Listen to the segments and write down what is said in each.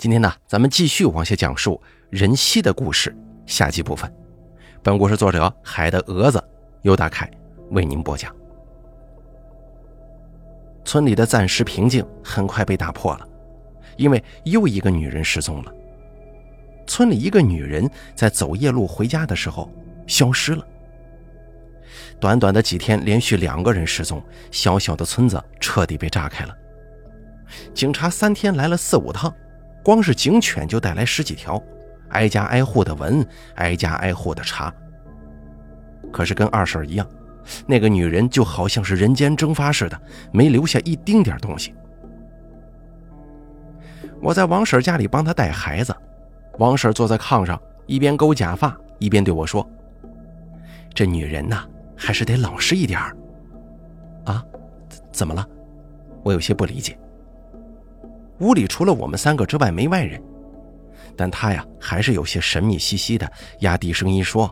今天呢，咱们继续往下讲述任熙的故事下集部分。本故事作者海的蛾子由大凯为您播讲。村里的暂时平静很快被打破了，因为又一个女人失踪了。村里一个女人在走夜路回家的时候消失了。短短的几天，连续两个人失踪，小小的村子彻底被炸开了。警察三天来了四五趟，光是警犬就带来十几条，挨家挨户的闻，挨家挨户的查。可是跟二婶一样，那个女人就好像是人间蒸发似的，没留下一丁点东西。我在王婶家里帮她带孩子，王婶坐在炕上，一边勾假发，一边对我说：“这女人呐，还是得老实一点。”啊，怎么了？我有些不理解。屋里除了我们三个之外没外人，但他呀还是有些神秘兮兮的，压低声音说：“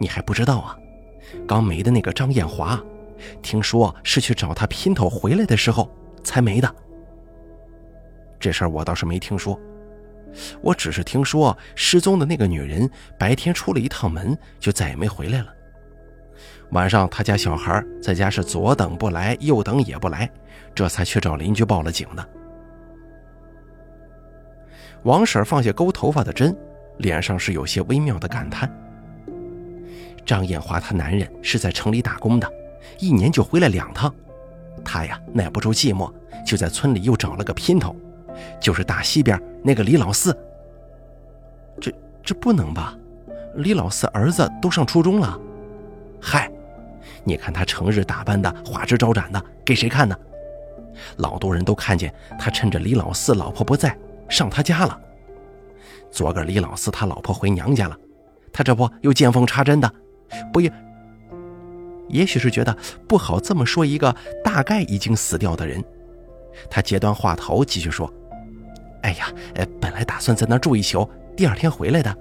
你还不知道啊？刚没的那个张艳华，听说是去找他姘头回来的时候才没的。这事儿我倒是没听说，我只是听说失踪的那个女人白天出了一趟门，就再也没回来了。晚上他家小孩在家是左等不来，右等也不来，这才去找邻居报了警的。”王婶放下勾头发的针，脸上是有些微妙的感叹。张艳华她男人是在城里打工的，一年就回来两趟。他呀耐不住寂寞，就在村里又找了个姘头，就是大西边那个李老四。这这不能吧？李老四儿子都上初中了。嗨，你看他成日打扮的花枝招展的，给谁看呢？老多人都看见他趁着李老四老婆不在。上他家了。昨个李老四他老婆回娘家了，他这不又见缝插针的，不也？也许是觉得不好这么说一个大概已经死掉的人，他截断话头继续说：“哎呀，呃，本来打算在那住一宿，第二天回来的，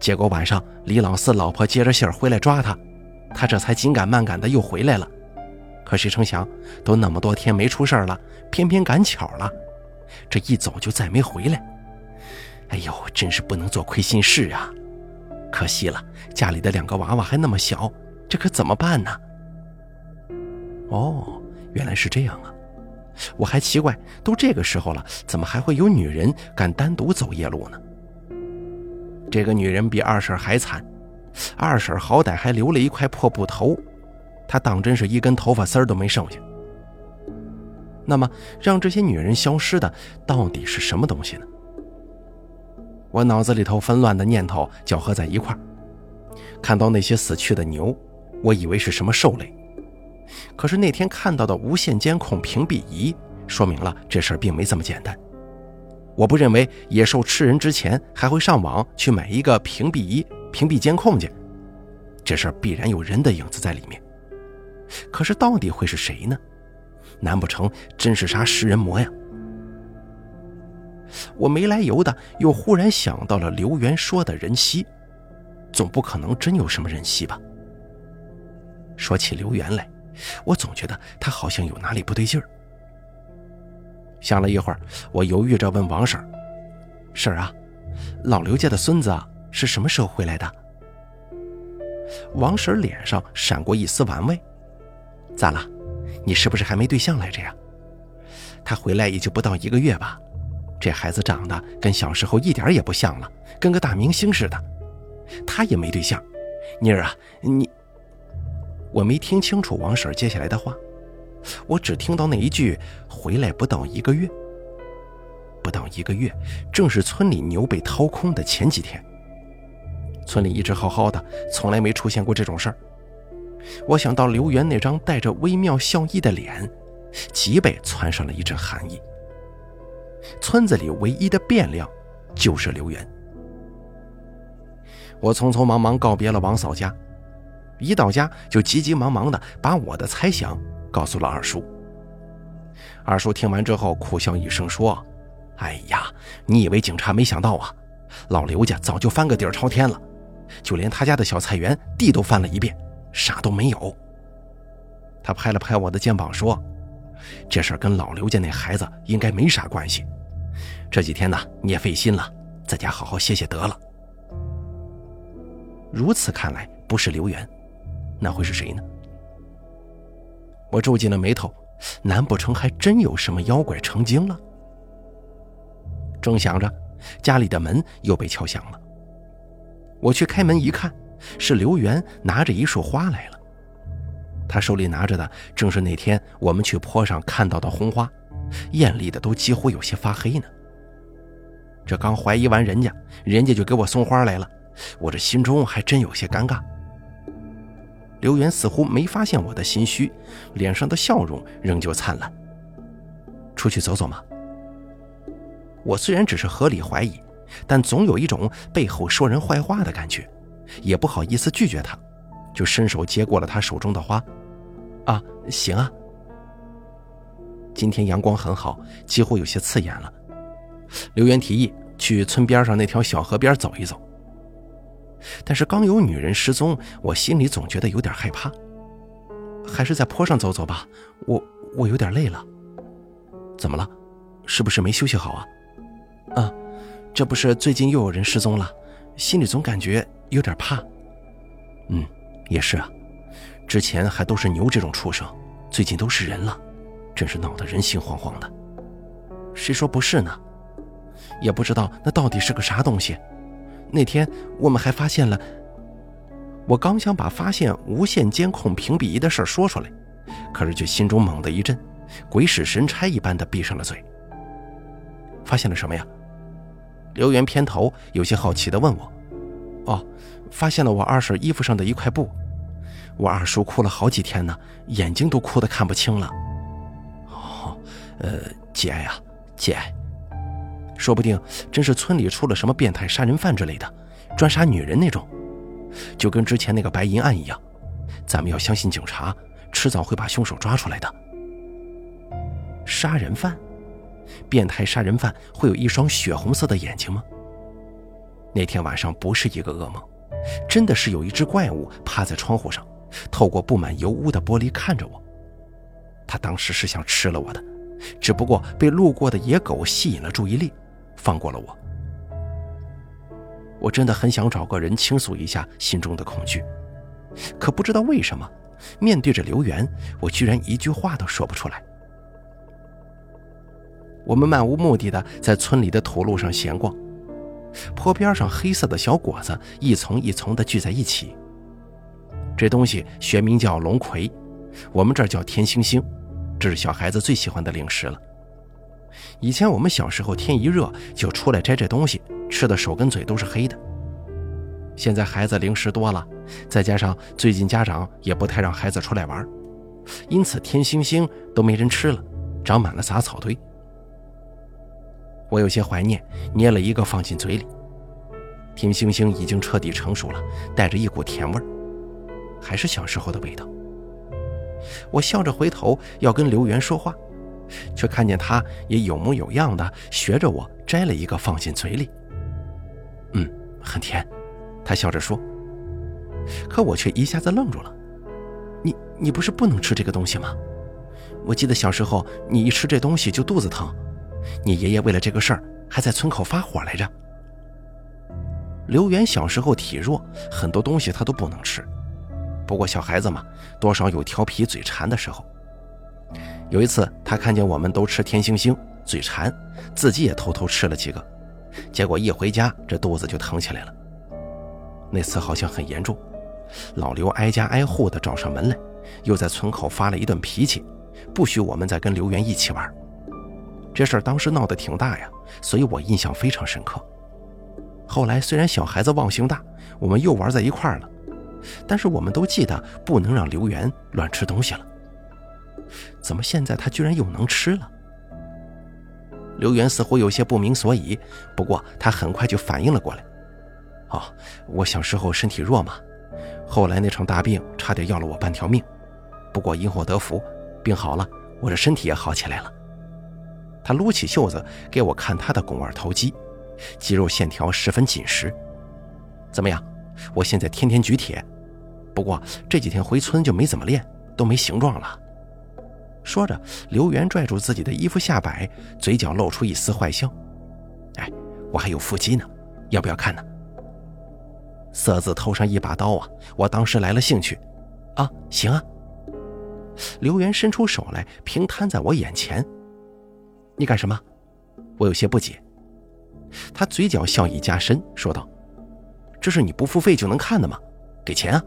结果晚上李老四老婆接着信儿回来抓他，他这才紧赶慢赶的又回来了。可谁成想，都那么多天没出事了，偏偏赶巧了。”这一走就再没回来，哎呦，真是不能做亏心事啊！可惜了，家里的两个娃娃还那么小，这可怎么办呢？哦，原来是这样啊！我还奇怪，都这个时候了，怎么还会有女人敢单独走夜路呢？这个女人比二婶还惨，二婶好歹还留了一块破布头，她当真是一根头发丝儿都没剩下。那么，让这些女人消失的到底是什么东西呢？我脑子里头纷乱的念头搅合在一块儿，看到那些死去的牛，我以为是什么兽类。可是那天看到的无线监控屏蔽仪，说明了这事儿并没这么简单。我不认为野兽吃人之前还会上网去买一个屏蔽仪、屏蔽监控去，这事儿必然有人的影子在里面。可是到底会是谁呢？难不成真是啥食人魔呀？我没来由的又忽然想到了刘元说的人熙，总不可能真有什么人熙吧？说起刘元来，我总觉得他好像有哪里不对劲儿。想了一会儿，我犹豫着问王婶：“婶儿啊，老刘家的孙子是什么时候回来的？”王婶脸上闪过一丝玩味：“咋了？”你是不是还没对象来着呀？他回来也就不到一个月吧，这孩子长得跟小时候一点也不像了，跟个大明星似的。他也没对象，妮儿啊，你……我没听清楚王婶接下来的话，我只听到那一句“回来不到一个月”。不到一个月，正是村里牛被掏空的前几天。村里一直好好的，从来没出现过这种事儿。我想到刘元那张带着微妙笑意的脸，脊背窜上了一阵寒意。村子里唯一的变量，就是刘元。我匆匆忙忙告别了王嫂家，一到家就急急忙忙的把我的猜想告诉了二叔。二叔听完之后苦笑一声说：“哎呀，你以为警察没想到啊？老刘家早就翻个底儿朝天了，就连他家的小菜园地都翻了一遍。”啥都没有。他拍了拍我的肩膀说：“这事儿跟老刘家那孩子应该没啥关系。这几天呢，你也费心了，在家好好歇歇得了。如此看来，不是刘元，那会是谁呢？我皱紧了眉头，难不成还真有什么妖怪成精了？正想着，家里的门又被敲响了。我去开门一看，是刘元拿着一束花来了。他手里拿着的正是那天我们去坡上看到的红花，艳丽的都几乎有些发黑呢。这刚怀疑完人家，人家就给我送花来了，我这心中还真有些尴尬。刘元似乎没发现我的心虚，脸上的笑容仍旧灿烂。出去走走嘛？我虽然只是合理怀疑，但总有一种背后说人坏话的感觉，也不好意思拒绝他。就伸手接过了他手中的花，啊，行啊。今天阳光很好，几乎有些刺眼了。刘元提议去村边上那条小河边走一走。但是刚有女人失踪，我心里总觉得有点害怕。还是在坡上走走吧，我我有点累了。怎么了？是不是没休息好啊？啊，这不是最近又有人失踪了，心里总感觉有点怕。嗯。也是啊，之前还都是牛这种畜生，最近都是人了，真是闹得人心惶惶的。谁说不是呢？也不知道那到底是个啥东西。那天我们还发现了……我刚想把发现无线监控屏蔽仪的事说出来，可是却心中猛地一震，鬼使神差一般的闭上了嘴。发现了什么呀？刘元偏头，有些好奇的问我：“。”发现了我二婶衣服上的一块布，我二叔哭了好几天呢，眼睛都哭得看不清了。哦，呃，节哀啊，节哀，说不定真是村里出了什么变态杀人犯之类的，专杀女人那种，就跟之前那个白银案一样。咱们要相信警察，迟早会把凶手抓出来的。杀人犯，变态杀人犯会有一双血红色的眼睛吗？那天晚上不是一个噩梦。真的是有一只怪物趴在窗户上，透过布满油污的玻璃看着我。他当时是想吃了我的，只不过被路过的野狗吸引了注意力，放过了我。我真的很想找个人倾诉一下心中的恐惧，可不知道为什么，面对着刘源，我居然一句话都说不出来。我们漫无目的的在村里的土路上闲逛。坡边上黑色的小果子一丛一丛的聚在一起。这东西学名叫龙葵，我们这儿叫天星星，这是小孩子最喜欢的零食了。以前我们小时候天一热就出来摘这东西，吃的手跟嘴都是黑的。现在孩子零食多了，再加上最近家长也不太让孩子出来玩，因此天星星都没人吃了，长满了杂草堆。我有些怀念，捏了一个放进嘴里。天星星已经彻底成熟了，带着一股甜味儿，还是小时候的味道。我笑着回头要跟刘源说话，却看见他也有模有样的学着我摘了一个放进嘴里。嗯，很甜，他笑着说。可我却一下子愣住了。你你不是不能吃这个东西吗？我记得小时候你一吃这东西就肚子疼。你爷爷为了这个事儿还在村口发火来着。刘元小时候体弱，很多东西他都不能吃。不过小孩子嘛，多少有调皮嘴馋的时候。有一次，他看见我们都吃甜星星，嘴馋，自己也偷偷吃了几个，结果一回家这肚子就疼起来了。那次好像很严重，老刘挨家挨户的找上门来，又在村口发了一顿脾气，不许我们再跟刘元一起玩。这事儿当时闹得挺大呀，所以我印象非常深刻。后来虽然小孩子忘性大，我们又玩在一块儿了，但是我们都记得不能让刘元乱吃东西了。怎么现在他居然又能吃了？刘元似乎有些不明所以，不过他很快就反应了过来。哦，我小时候身体弱嘛，后来那场大病差点要了我半条命，不过因祸得福，病好了，我这身体也好起来了。他撸起袖子给我看他的肱二头肌，肌肉线条十分紧实。怎么样？我现在天天举铁，不过这几天回村就没怎么练，都没形状了。说着，刘元拽住自己的衣服下摆，嘴角露出一丝坏笑。哎我还有腹肌呢，要不要看呢？色字头上一把刀啊，我当时来了兴趣。啊，行啊。刘元伸出手来，平摊在我眼前。你干什么？我有些不解。他嘴角笑意加深，说道：“这是你不付费就能看的吗？给钱啊！”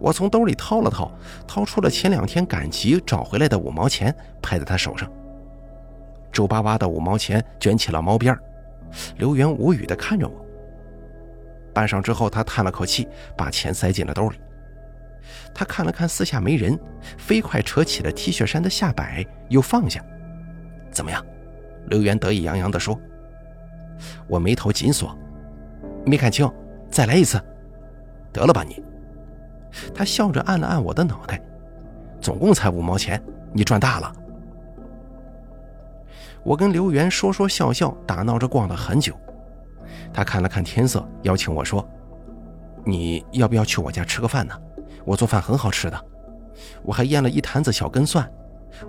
我从兜里掏了掏，掏出了前两天赶集找回来的五毛钱，拍在他手上。皱巴巴的五毛钱卷起了毛边刘元无语地看着我。半晌之后，他叹了口气，把钱塞进了兜里。他看了看四下没人，飞快扯起了 T 恤衫的下摆，又放下。怎么样？刘元得意洋洋地说。我眉头紧锁，没看清，再来一次。得了吧你。他笑着按了按我的脑袋，总共才五毛钱，你赚大了。我跟刘元说说笑笑，打闹着逛了很久。他看了看天色，邀请我说：“你要不要去我家吃个饭呢？我做饭很好吃的，我还腌了一坛子小根蒜，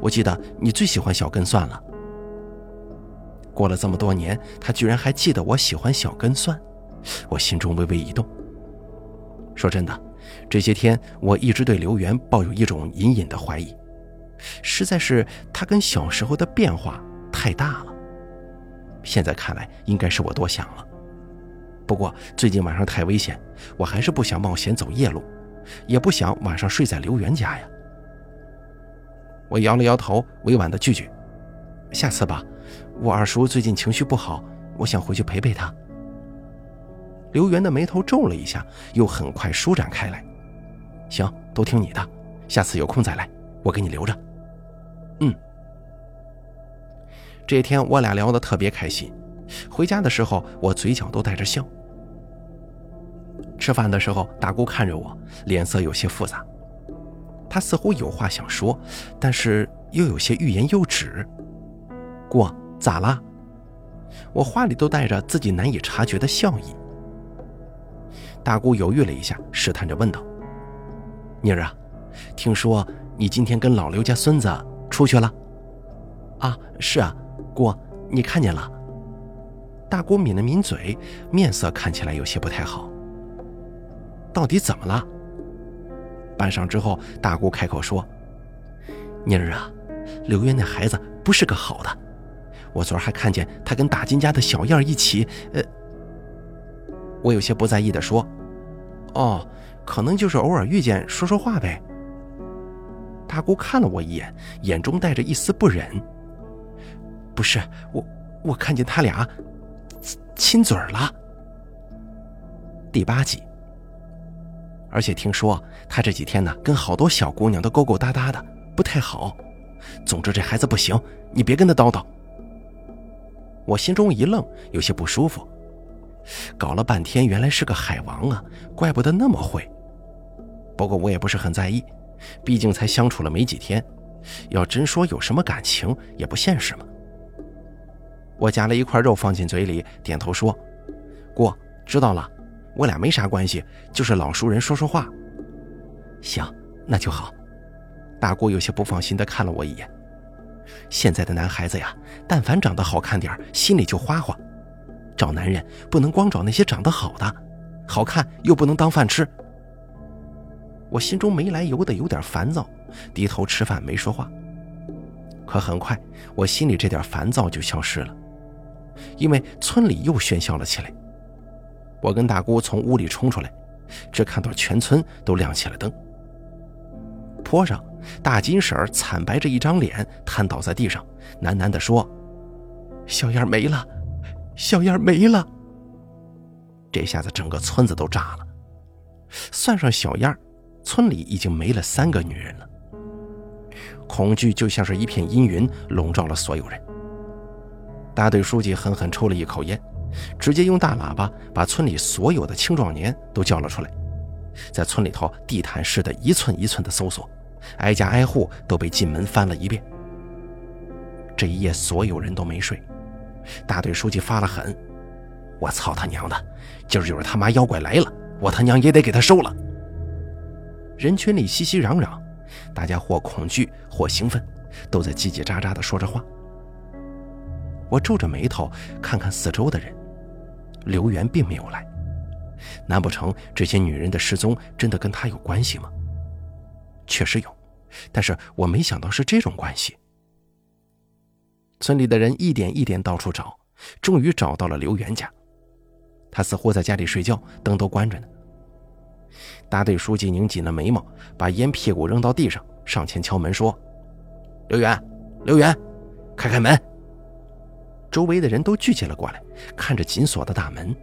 我记得你最喜欢小根蒜了。”过了这么多年，他居然还记得我喜欢小根蒜，我心中微微一动。说真的，这些天我一直对刘元抱有一种隐隐的怀疑，实在是他跟小时候的变化太大了。现在看来，应该是我多想了。不过最近晚上太危险，我还是不想冒险走夜路，也不想晚上睡在刘元家呀。我摇了摇头，委婉的拒绝：“下次吧，我二叔最近情绪不好，我想回去陪陪他。”刘元的眉头皱了一下，又很快舒展开来。行，都听你的，下次有空再来，我给你留着。嗯。这天我俩聊得特别开心，回家的时候我嘴角都带着笑。吃饭的时候，大姑看着我，脸色有些复杂，她似乎有话想说，但是又有些欲言又止。姑，咋啦？我话里都带着自己难以察觉的笑意。大姑犹豫了一下，试探着问道：“妮儿啊，听说你今天跟老刘家孙子出去了？”“啊，是啊，姑，你看见了？”大姑抿了抿嘴，面色看起来有些不太好。“到底怎么了？”半晌之后，大姑开口说：“妮儿啊，刘渊那孩子不是个好的，我昨儿还看见他跟大金家的小燕一起……呃。”我有些不在意的说：“哦，可能就是偶尔遇见说说话呗。”大姑看了我一眼，眼中带着一丝不忍。“不是我，我看见他俩亲嘴了。”第八集。而且听说他这几天呢，跟好多小姑娘都勾勾搭搭的，不太好。总之这孩子不行，你别跟他叨叨。我心中一愣，有些不舒服。搞了半天，原来是个海王啊！怪不得那么会。不过我也不是很在意，毕竟才相处了没几天，要真说有什么感情，也不现实嘛。我夹了一块肉放进嘴里，点头说：“姑，知道了，我俩没啥关系，就是老熟人说说话。”行，那就好。大姑有些不放心地看了我一眼。现在的男孩子呀，但凡长得好看点心里就花花。找男人不能光找那些长得好的，好看又不能当饭吃。我心中没来由的有点烦躁，低头吃饭没说话。可很快，我心里这点烦躁就消失了，因为村里又喧嚣了起来。我跟大姑从屋里冲出来，只看到全村都亮起了灯。坡上，大金婶儿惨白着一张脸瘫倒在地上，喃喃地说：“小燕没了。”小燕没了，这下子整个村子都炸了。算上小燕，村里已经没了三个女人了。恐惧就像是一片阴云，笼罩了所有人。大队书记狠狠抽了一口烟，直接用大喇叭把村里所有的青壮年都叫了出来，在村里头地毯式的一寸一寸的搜索，挨家挨户都被进门翻了一遍。这一夜，所有人都没睡。大队书记发了狠：“我操他娘的！今儿就是他妈妖怪来了，我他娘也得给他收了。”人群里熙熙攘攘，大家或恐惧或兴奋，都在叽叽喳喳地说着话。我皱着眉头看看四周的人，刘媛并没有来。难不成这些女人的失踪真的跟他有关系吗？确实有，但是我没想到是这种关系。村里的人一点一点到处找，终于找到了刘元家。他似乎在家里睡觉，灯都关着呢。大队书记拧紧了眉毛，把烟屁股扔到地上，上前敲门说：“刘元，刘元，开开门。”周围的人都聚集了过来，看着紧锁的大门。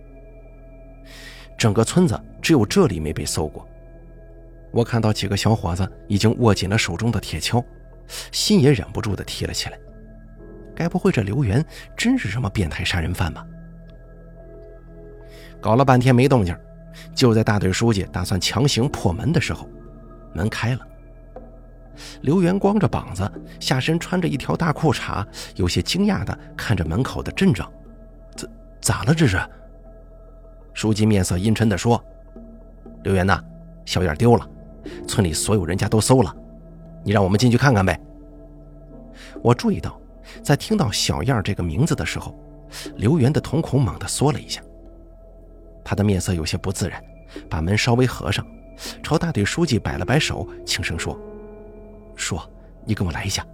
整个村子只有这里没被搜过。我看到几个小伙子已经握紧了手中的铁锹，心也忍不住的提了起来。该不会这刘元真是什么变态杀人犯吧？搞了半天没动静，就在大队书记打算强行破门的时候，门开了。刘元光着膀子，下身穿着一条大裤衩，有些惊讶的看着门口的阵仗：“怎咋了这是？”书记面色阴沉地说：“刘元呐，小燕丢了，村里所有人家都搜了，你让我们进去看看呗。”我注意到，在听到小燕这个名字的时候，刘元的瞳孔猛地缩了一下，他的面色有些不自然，把门稍微合上，朝大队书记摆了摆手，轻声说：“说，你跟我来一下。”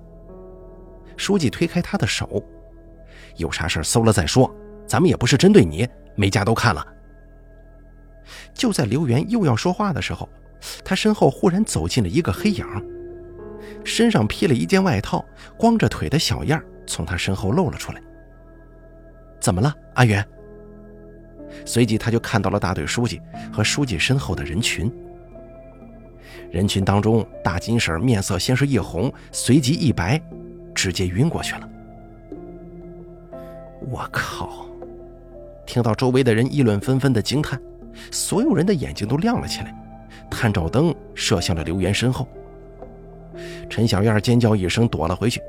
书记推开他的手：“有啥事搜了再说，咱们也不是针对你，每家都看了。”就在刘元又要说话的时候，他身后忽然走进了一个黑影，身上披了一件外套，光着腿的小样从他身后露了出来。怎么了，阿元？随即他就看到了大队书记和书记身后的人群。人群当中，大金婶面色先是一红，随即一白，直接晕过去了。我靠！听到周围的人议论纷纷的惊叹。所有人的眼睛都亮了起来，探照灯射向了刘元身后。陈小燕尖叫一声，躲了回去。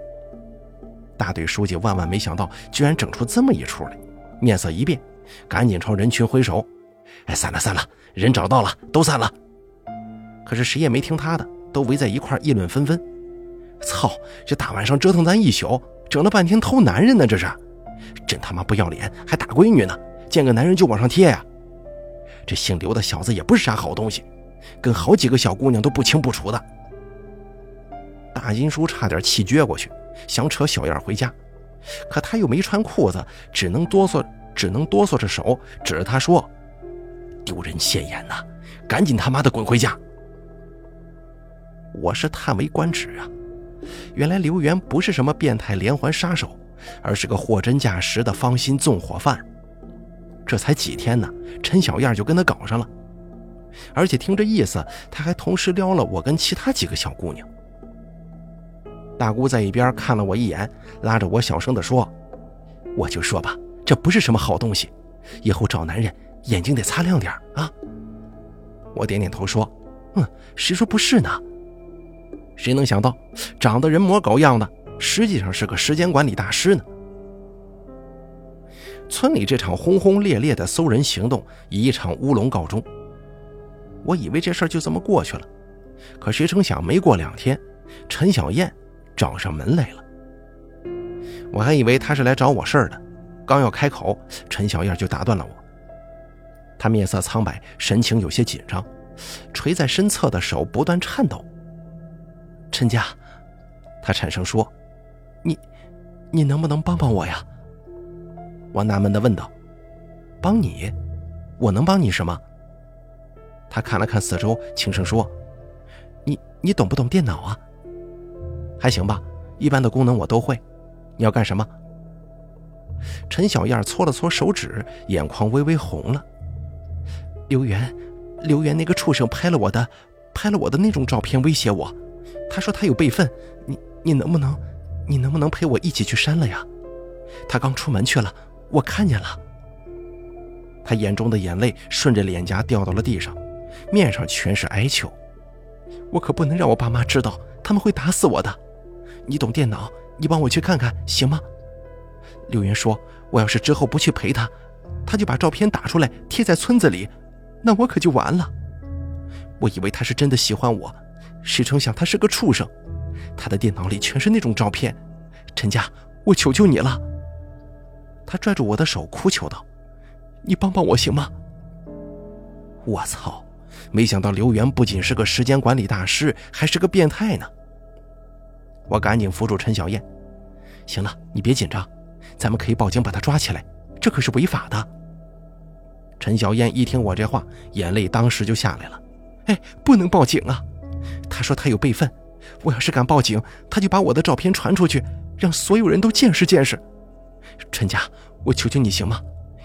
大队书记万万没想到，居然整出这么一出来，面色一变，赶紧朝人群挥手：“哎，散了散了，人找到了，都散了。”可是谁也没听他的，都围在一块议论纷纷：“操，这大晚上折腾咱一宿，整了半天偷男人呢，这是，真他妈不要脸，还打闺女呢，见个男人就往上贴呀！”这姓刘的小子也不是啥好东西，跟好几个小姑娘都不清不楚的。大金叔差点气撅过去，想扯小燕回家，可他又没穿裤子，只能哆嗦，只能哆嗦着手指着他说：“丢人现眼呐，赶紧他妈的滚回家！”我是叹为观止啊，原来刘元不是什么变态连环杀手，而是个货真价实的芳心纵火犯。这才几天呢，陈小燕就跟他搞上了，而且听这意思，他还同时撩了我跟其他几个小姑娘。大姑在一边看了我一眼，拉着我小声地说：“我就说吧，这不是什么好东西，以后找男人眼睛得擦亮点啊。”我点点头说：“嗯，谁说不是呢？谁能想到，长得人模狗样的，实际上是个时间管理大师呢？”村里这场轰轰烈烈的搜人行动以一场乌龙告终。我以为这事儿就这么过去了，可谁成想，没过两天，陈小燕找上门来了。我还以为她是来找我事儿的，刚要开口，陈小燕就打断了我。她面色苍白，神情有些紧张，垂在身侧的手不断颤抖。陈家，她颤声说：“你，你能不能帮帮我呀？”我纳闷地问道：“帮你？我能帮你什么？”他看了看四周，轻声说：“你你懂不懂电脑啊？还行吧，一般的功能我都会。你要干什么？”陈小燕搓了搓手指，眼眶微微红了。刘元，刘元那个畜生拍了我的，拍了我的那种照片威胁我，他说他有备份，你你能不能，你能不能陪我一起去删了呀？他刚出门去了。我看见了，他眼中的眼泪顺着脸颊掉到了地上，面上全是哀求。我可不能让我爸妈知道，他们会打死我的。你懂电脑，你帮我去看看行吗？刘云说：“我要是之后不去陪他，他就把照片打出来贴在村子里，那我可就完了。”我以为他是真的喜欢我，谁成想他是个畜生。他的电脑里全是那种照片。陈家，我求求你了。他拽住我的手，哭求道：“你帮帮我行吗？”我操！没想到刘源不仅是个时间管理大师，还是个变态呢。我赶紧扶住陈小燕：“行了，你别紧张，咱们可以报警把他抓起来，这可是违法的。”陈小燕一听我这话，眼泪当时就下来了。“哎，不能报警啊！他说他有备份，我要是敢报警，他就把我的照片传出去，让所有人都见识见识。陈家，我求求你行吗？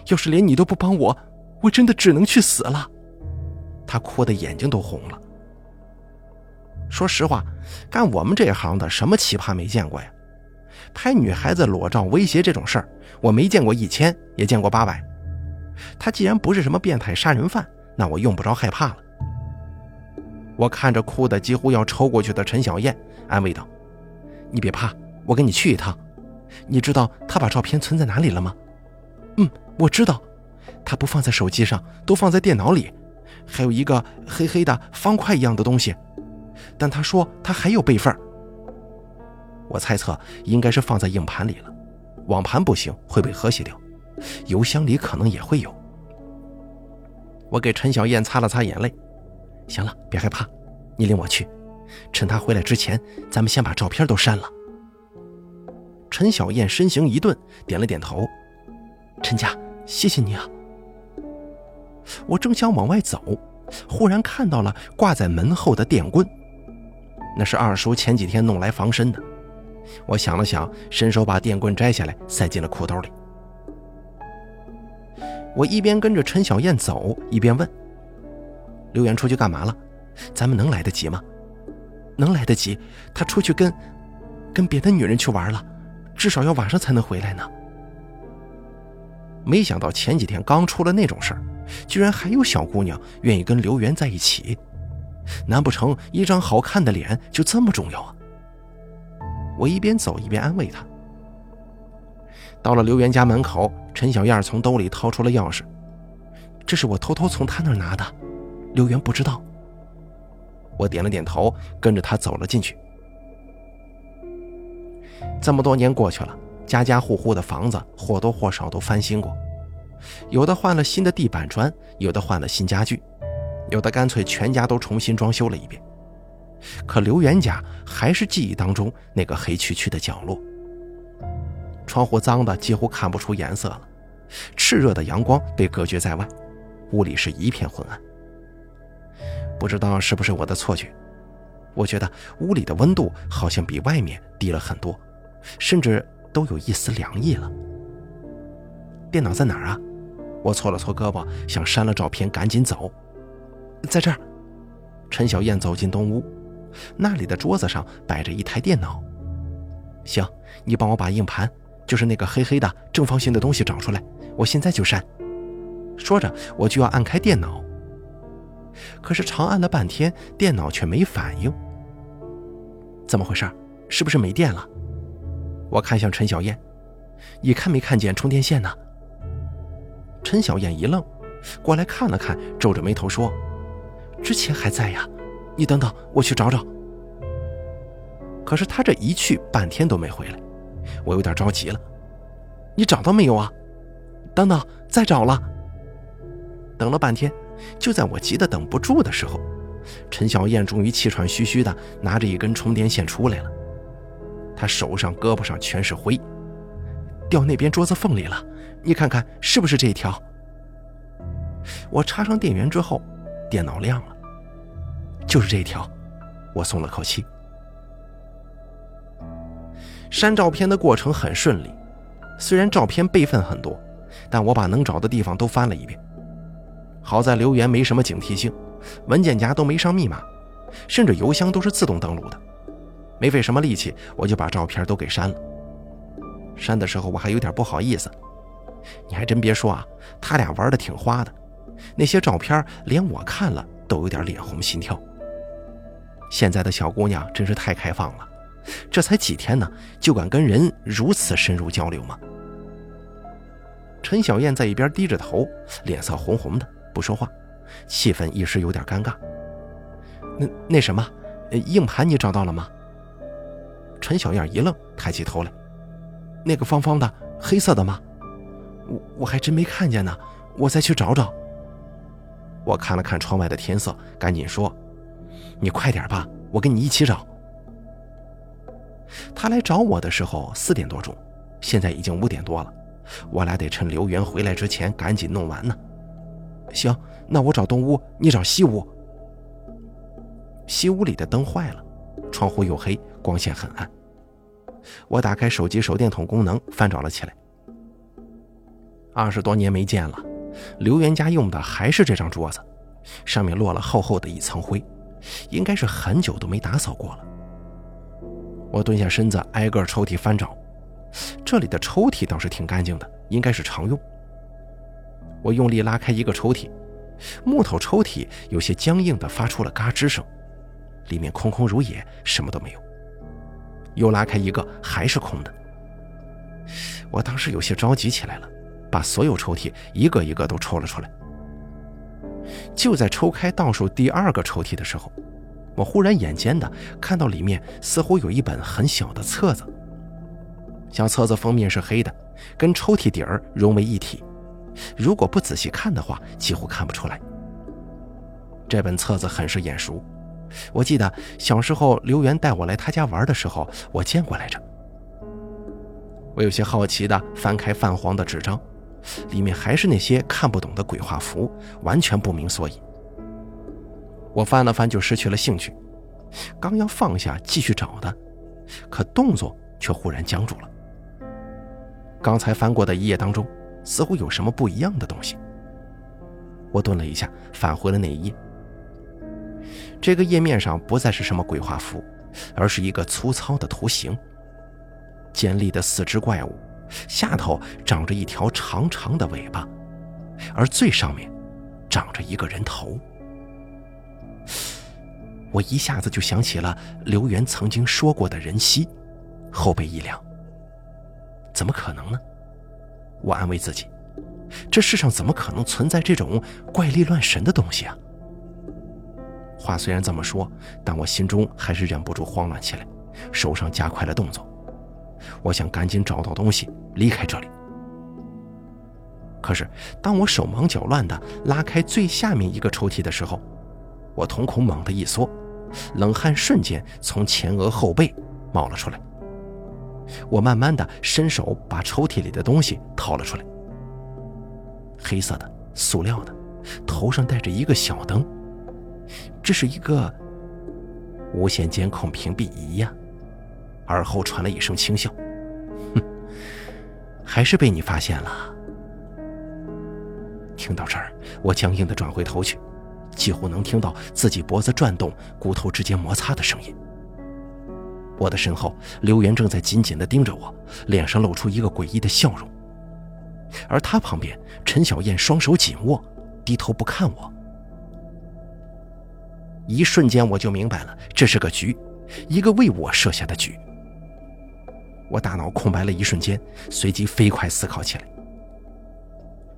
要是连你都不帮我，我真的只能去死了。”他哭的眼睛都红了。说实话，干我们这行的，什么奇葩没见过呀？拍女孩子裸照威胁这种事儿，我没见过一千，也见过八百。他既然不是什么变态杀人犯，那我用不着害怕了。我看着哭的几乎要抽过去的陈小燕，安慰道：“你别怕，我跟你去一趟。你知道他把照片存在哪里了吗？”“嗯，我知道，他不放在手机上，都放在电脑里。”还有一个黑黑的方块一样的东西，但他说他还有备份。我猜测应该是放在硬盘里了，网盘不行会被和谐掉，邮箱里可能也会有。我给陈小燕擦了擦眼泪，行了，别害怕，你领我去，趁他回来之前，咱们先把照片都删了。陈小燕身形一顿，点了点头，陈家，谢谢你啊。我正想往外走，忽然看到了挂在门后的电棍，那是二叔前几天弄来防身的。我想了想，伸手把电棍摘下来，塞进了裤兜里。我一边跟着陈小燕走，一边问：“刘源出去干嘛了？咱们能来得及吗？能来得及？他出去跟跟别的女人去玩了，至少要晚上才能回来呢。”没想到前几天刚出了那种事儿。居然还有小姑娘愿意跟刘源在一起，难不成一张好看的脸就这么重要啊？我一边走一边安慰他。到了刘源家门口，陈小燕从兜里掏出了钥匙，这是我偷偷从他那儿拿的，刘源不知道。我点了点头，跟着他走了进去。这么多年过去了，家家户户的房子或多或少都翻新过。有的换了新的地板砖，有的换了新家具，有的干脆全家都重新装修了一遍。可刘元家还是记忆当中那个黑黢黢的角落，窗户脏的几乎看不出颜色了，炽热的阳光被隔绝在外，屋里是一片昏暗。不知道是不是我的错觉，我觉得屋里的温度好像比外面低了很多，甚至都有一丝凉意了。电脑在哪儿啊？我搓了搓胳膊，想删了照片赶紧走。在这儿，陈小燕走进东屋，那里的桌子上摆着一台电脑。行，你帮我把硬盘，就是那个黑黑的正方形的东西找出来，我现在就删。说着，我就要按开电脑，可是长按了半天，电脑却没反应。怎么回事？是不是没电了？我看向陈小燕，你看没看见充电线呢？陈小燕一愣，过来看了看，皱着眉头说：“之前还在呀，你等等，我去找找。”可是他这一去，半天都没回来，我有点着急了。“你找到没有啊？”“等等，再找了。”等了半天，就在我急得等不住的时候，陈小燕终于气喘吁吁的拿着一根充电线出来了。他手上、胳膊上全是灰，掉那边桌子缝里了。你看看是不是这一条？我插上电源之后，电脑亮了，就是这一条，我松了口气。删照片的过程很顺利，虽然照片备份很多，但我把能找的地方都翻了一遍。好在留言没什么警惕性，文件夹都没上密码，甚至邮箱都是自动登录的，没费什么力气，我就把照片都给删了。删的时候我还有点不好意思。你还真别说啊，他俩玩的挺花的，那些照片连我看了都有点脸红心跳。现在的小姑娘真是太开放了，这才几天呢，就敢跟人如此深入交流吗？陈小燕在一边低着头，脸色红红的，不说话，气氛一时有点尴尬。那那什么，硬盘你找到了吗？陈小燕一愣，抬起头来，那个方方的黑色的吗？我我还真没看见呢，我再去找找。我看了看窗外的天色，赶紧说：“你快点吧，我跟你一起找。”他来找我的时候四点多钟，现在已经五点多了，我俩得趁刘源回来之前赶紧弄完呢。行，那我找东屋，你找西屋。西屋里的灯坏了，窗户又黑，光线很暗。我打开手机手电筒功能，翻找了起来。二十多年没见了，刘元家用的还是这张桌子，上面落了厚厚的一层灰，应该是很久都没打扫过了。我蹲下身子，挨个抽屉翻找，这里的抽屉倒是挺干净的，应该是常用。我用力拉开一个抽屉，木头抽屉有些僵硬的发出了嘎吱声，里面空空如也，什么都没有。又拉开一个，还是空的。我当时有些着急起来了，把所有抽屉一个一个都抽了出来。就在抽开倒数第二个抽屉的时候。我忽然眼尖的看到里面似乎有一本很小的册子，小册子封面是黑的，跟抽屉底儿融为一体。如果不仔细看的话，几乎看不出来。这本册子很是眼熟，我记得小时候刘源带我来他家玩的时候，我见过来着。我有些好奇的翻开泛黄的纸张，里面还是那些看不懂的鬼画符，完全不明所以。我翻了翻，就失去了兴趣。刚要放下继续找的，可动作却忽然僵住了。刚才翻过的一页当中，似乎有什么不一样的东西。我顿了一下，返回了那一页。这个页面上不再是什么鬼画符，而是一个粗糙的图形：尖利的四肢怪物，下头长着一条长长的尾巴，而最上面长着一个人头。我一下子就想起了刘源曾经说过的人妻，后背一凉。怎么可能呢？我安慰自己，这世上怎么可能存在这种怪力乱神的东西啊？话虽然这么说，但我心中还是忍不住慌乱起来，手上加快了动作。我想赶紧找到东西，离开这里。可是，当我手忙脚乱地拉开最下面一个抽屉的时候，我瞳孔猛地一缩。冷汗瞬间从前额后背冒了出来。我慢慢的伸手把抽屉里的东西掏了出来。黑色的，塑料的，头上戴着一个小灯。这是一个无线监控屏蔽仪呀。而后传来一声轻笑：“哼，还是被你发现了。”听到这儿，我僵硬的转回头去。几乎能听到自己脖子转动、骨头之间摩擦的声音。我的身后，刘源正在紧紧地盯着我，脸上露出一个诡异的笑容。而他旁边，陈小燕双手紧握，低头不看我。一瞬间，我就明白了，这是个局，一个为我设下的局。我大脑空白了一瞬间，随即飞快思考起来。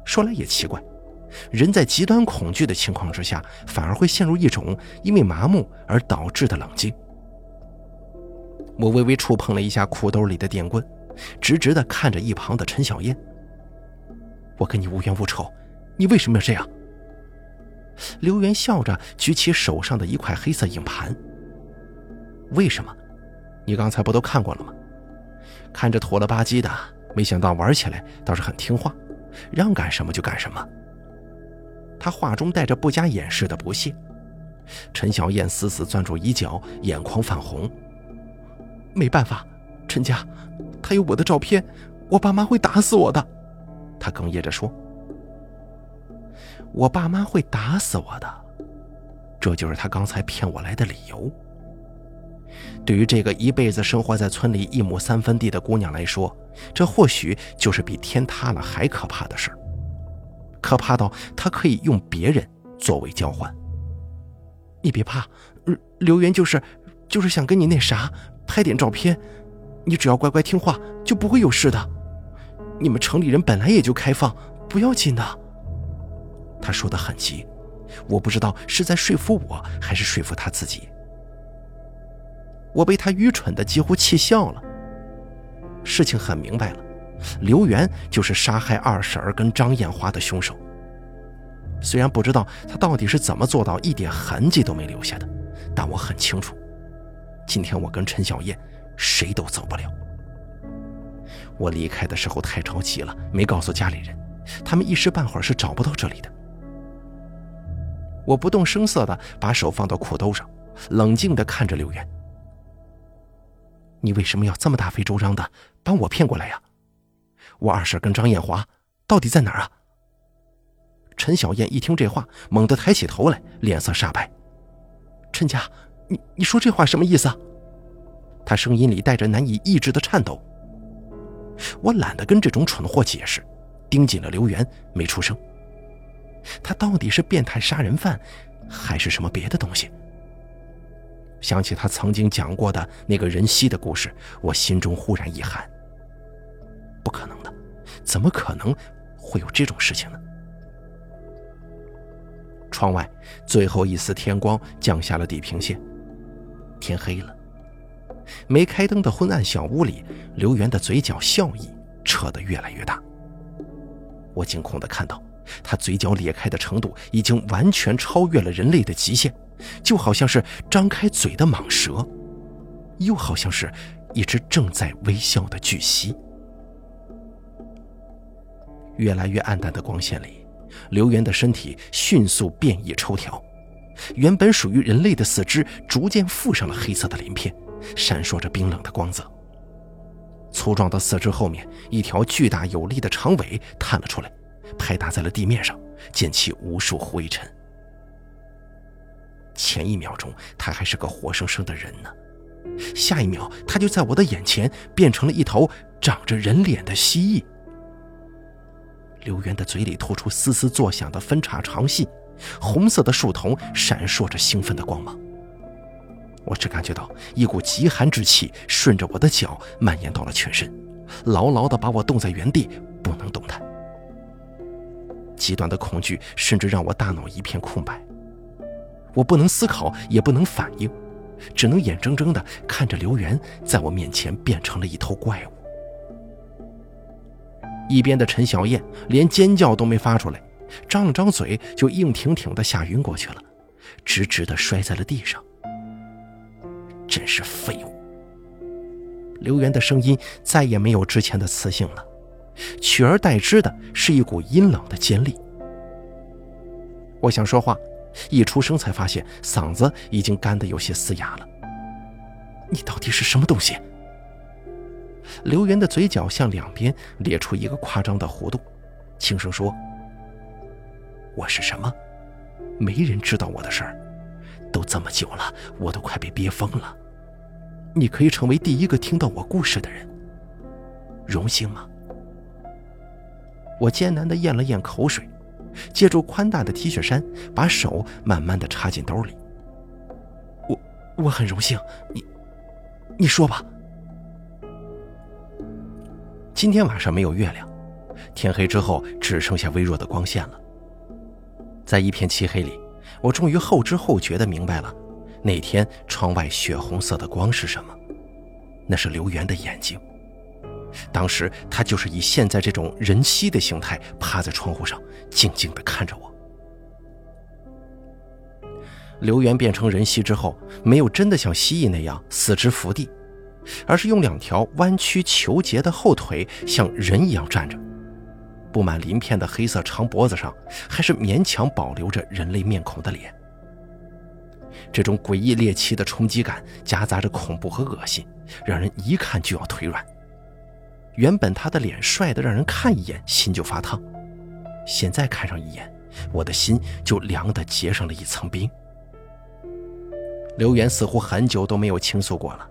说来也奇怪。人在极端恐惧的情况之下，反而会陷入一种因为麻木而导致的冷静。我微微触碰了一下裤兜里的电棍，直直地看着一旁的陈小燕。我跟你无冤无仇，你为什么要这样？刘元笑着举起手上的一块黑色硬盘。为什么？你刚才不都看过了吗？看着土了吧唧的，没想到玩起来倒是很听话，让干什么就干什么。他话中带着不加掩饰的不屑。陈小燕死死攥住衣角，眼眶泛红。没办法，陈家，他有我的照片，我爸妈会打死我的。他哽咽着说：“我爸妈会打死我的，这就是他刚才骗我来的理由。”对于这个一辈子生活在村里一亩三分地的姑娘来说，这或许就是比天塌了还可怕的事儿。可怕到他可以用别人作为交换。你别怕，刘源就是就是想跟你那啥拍点照片，你只要乖乖听话，就不会有事的。你们城里人本来也就开放，不要紧的。他说的很急，我不知道是在说服我还是说服他自己。我被他愚蠢的几乎气笑了。事情很明白了，刘源就是杀害二婶儿跟张艳华的凶手。虽然不知道他到底是怎么做到一点痕迹都没留下的，但我很清楚，今天我跟陈小燕谁都走不了。我离开的时候太着急了，没告诉家里人，他们一时半会儿是找不到这里的。我不动声色的把手放到裤兜上，冷静的看着刘源：“你为什么要这么大费周章的把我骗过来呀？我二婶跟张艳华到底在哪儿啊？”陈小燕一听这话，猛地抬起头来，脸色煞白：“陈家，你你说这话什么意思？”啊？他声音里带着难以抑制的颤抖。我懒得跟这种蠢货解释，盯紧了刘源，没出声。他到底是变态杀人犯，还是什么别的东西？想起他曾经讲过的那个人西的故事，我心中忽然一寒。不可能的，怎么可能会有这种事情呢？窗外最后一丝天光降下了地平线，天黑了。没开灯的昏暗小屋里，刘源的嘴角笑意扯得越来越大。我惊恐地看到，他嘴角裂开的程度已经完全超越了人类的极限，就好像是张开嘴的蟒蛇，又好像是一只正在微笑的巨蜥。越来越暗淡的光线里，刘源的身体迅速变异抽条，原本属于人类的四肢逐渐附上了黑色的鳞片。闪烁着冰冷的光泽。粗壮的四肢后面，一条巨大有力的长尾探了出来，拍打在了地面上，溅起无数灰尘。前一秒钟，他还是个活生生的人呢，下一秒，他就在我的眼前变成了一头长着人脸的蜥蜴。刘源的嘴里吐出嘶嘶作响的分叉长信，红色的树瞳闪烁着兴奋的光芒。我只感觉到一股极寒之气顺着我的脚蔓延到了全身，牢牢地把我冻在原地，不能动弹。极端的恐惧甚至让我大脑一片空白，我不能思考，也不能反应，只能眼睁睁地看着刘源在我面前变成了一头怪物。一边的陈小燕连尖叫都没发出来，张了张嘴就硬挺挺地吓晕过去了，直直地摔在了地上。真是废物！刘源的声音再也没有之前的磁性了，取而代之的是一股阴冷的尖利。我想说话，一出声才发现嗓子已经干得有些嘶哑了。你到底是什么东西？刘源的嘴角向两边咧出一个夸张的弧度，轻声说：“我是什么？没人知道我的事儿。”都这么久了，我都快被憋疯了。你可以成为第一个听到我故事的人，荣幸吗？我艰难的咽了咽口水，借助宽大的 T 恤衫，把手慢慢的插进兜里。我我很荣幸，你你说吧。今天晚上没有月亮，天黑之后只剩下微弱的光线了，在一片漆黑里。我终于后知后觉地明白了，那天窗外血红色的光是什么？那是刘源的眼睛。当时他就是以现在这种人妻的形态趴在窗户上，静静地看着我。刘源变成人蜥之后，没有真的像蜥蜴那样四肢伏地，而是用两条弯曲求结的后腿像人一样站着。布满鳞片的黑色长脖子上，还是勉强保留着人类面孔的脸。这种诡异猎奇的冲击感，夹杂着恐怖和恶心，让人一看就要腿软。原本他的脸帅得让人看一眼心就发烫，现在看上一眼，我的心就凉得结上了一层冰。刘源似乎很久都没有倾诉过了，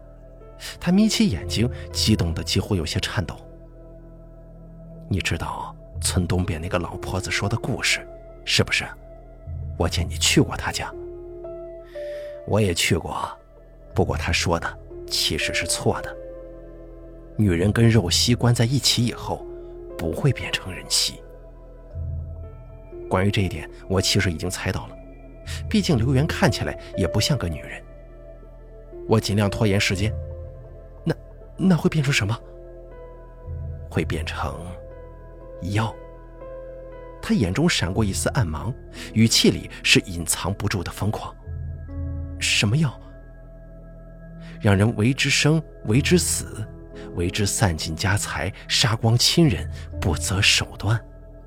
他眯起眼睛，激动的几乎有些颤抖。你知道？村东边那个老婆子说的故事，是不是？我见你去过她家，我也去过，不过她说的其实是错的。女人跟肉蜥关在一起以后，不会变成人妻。关于这一点，我其实已经猜到了，毕竟刘源看起来也不像个女人。我尽量拖延时间，那那会变成什么？会变成药。他眼中闪过一丝暗芒，语气里是隐藏不住的疯狂。什么药？让人为之生，为之死，为之散尽家财，杀光亲人，不择手段